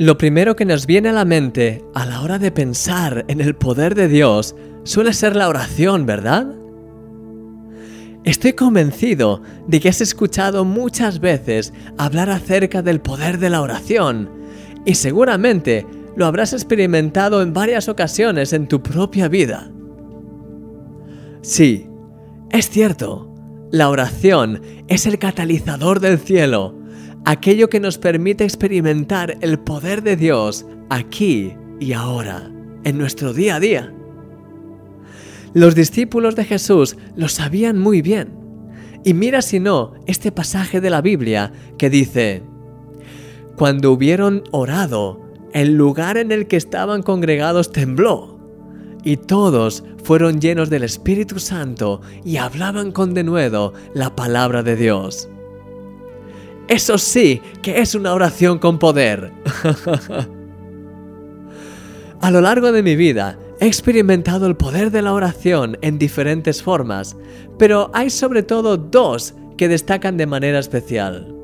Lo primero que nos viene a la mente a la hora de pensar en el poder de Dios suele ser la oración, ¿verdad? Estoy convencido de que has escuchado muchas veces hablar acerca del poder de la oración y seguramente lo habrás experimentado en varias ocasiones en tu propia vida. Sí, es cierto, la oración es el catalizador del cielo aquello que nos permite experimentar el poder de Dios aquí y ahora, en nuestro día a día. Los discípulos de Jesús lo sabían muy bien. Y mira si no este pasaje de la Biblia que dice, Cuando hubieron orado, el lugar en el que estaban congregados tembló, y todos fueron llenos del Espíritu Santo y hablaban con denuedo la palabra de Dios. Eso sí que es una oración con poder. A lo largo de mi vida he experimentado el poder de la oración en diferentes formas, pero hay sobre todo dos que destacan de manera especial.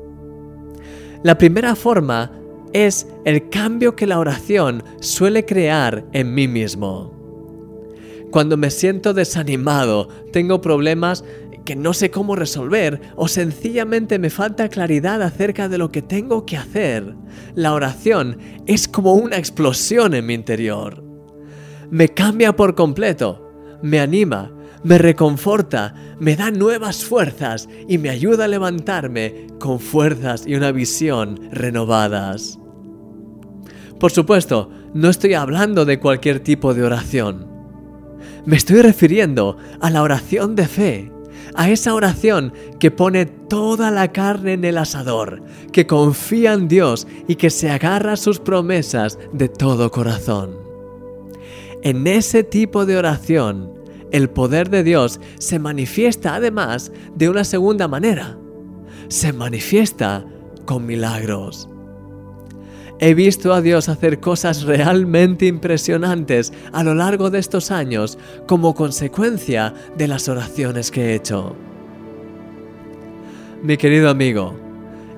La primera forma es el cambio que la oración suele crear en mí mismo. Cuando me siento desanimado, tengo problemas que no sé cómo resolver o sencillamente me falta claridad acerca de lo que tengo que hacer, la oración es como una explosión en mi interior. Me cambia por completo, me anima, me reconforta, me da nuevas fuerzas y me ayuda a levantarme con fuerzas y una visión renovadas. Por supuesto, no estoy hablando de cualquier tipo de oración. Me estoy refiriendo a la oración de fe, a esa oración que pone toda la carne en el asador, que confía en Dios y que se agarra a sus promesas de todo corazón. En ese tipo de oración, el poder de Dios se manifiesta además de una segunda manera. Se manifiesta con milagros. He visto a Dios hacer cosas realmente impresionantes a lo largo de estos años como consecuencia de las oraciones que he hecho. Mi querido amigo,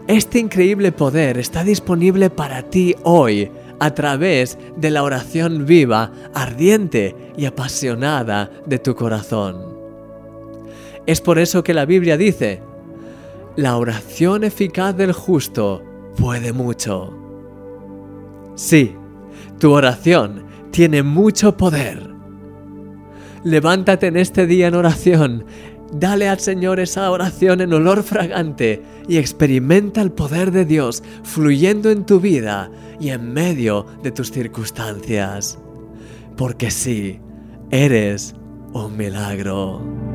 este increíble poder está disponible para ti hoy a través de la oración viva, ardiente y apasionada de tu corazón. Es por eso que la Biblia dice, la oración eficaz del justo puede mucho. Sí, tu oración tiene mucho poder. Levántate en este día en oración, dale al Señor esa oración en olor fragante y experimenta el poder de Dios fluyendo en tu vida y en medio de tus circunstancias. Porque sí, eres un milagro.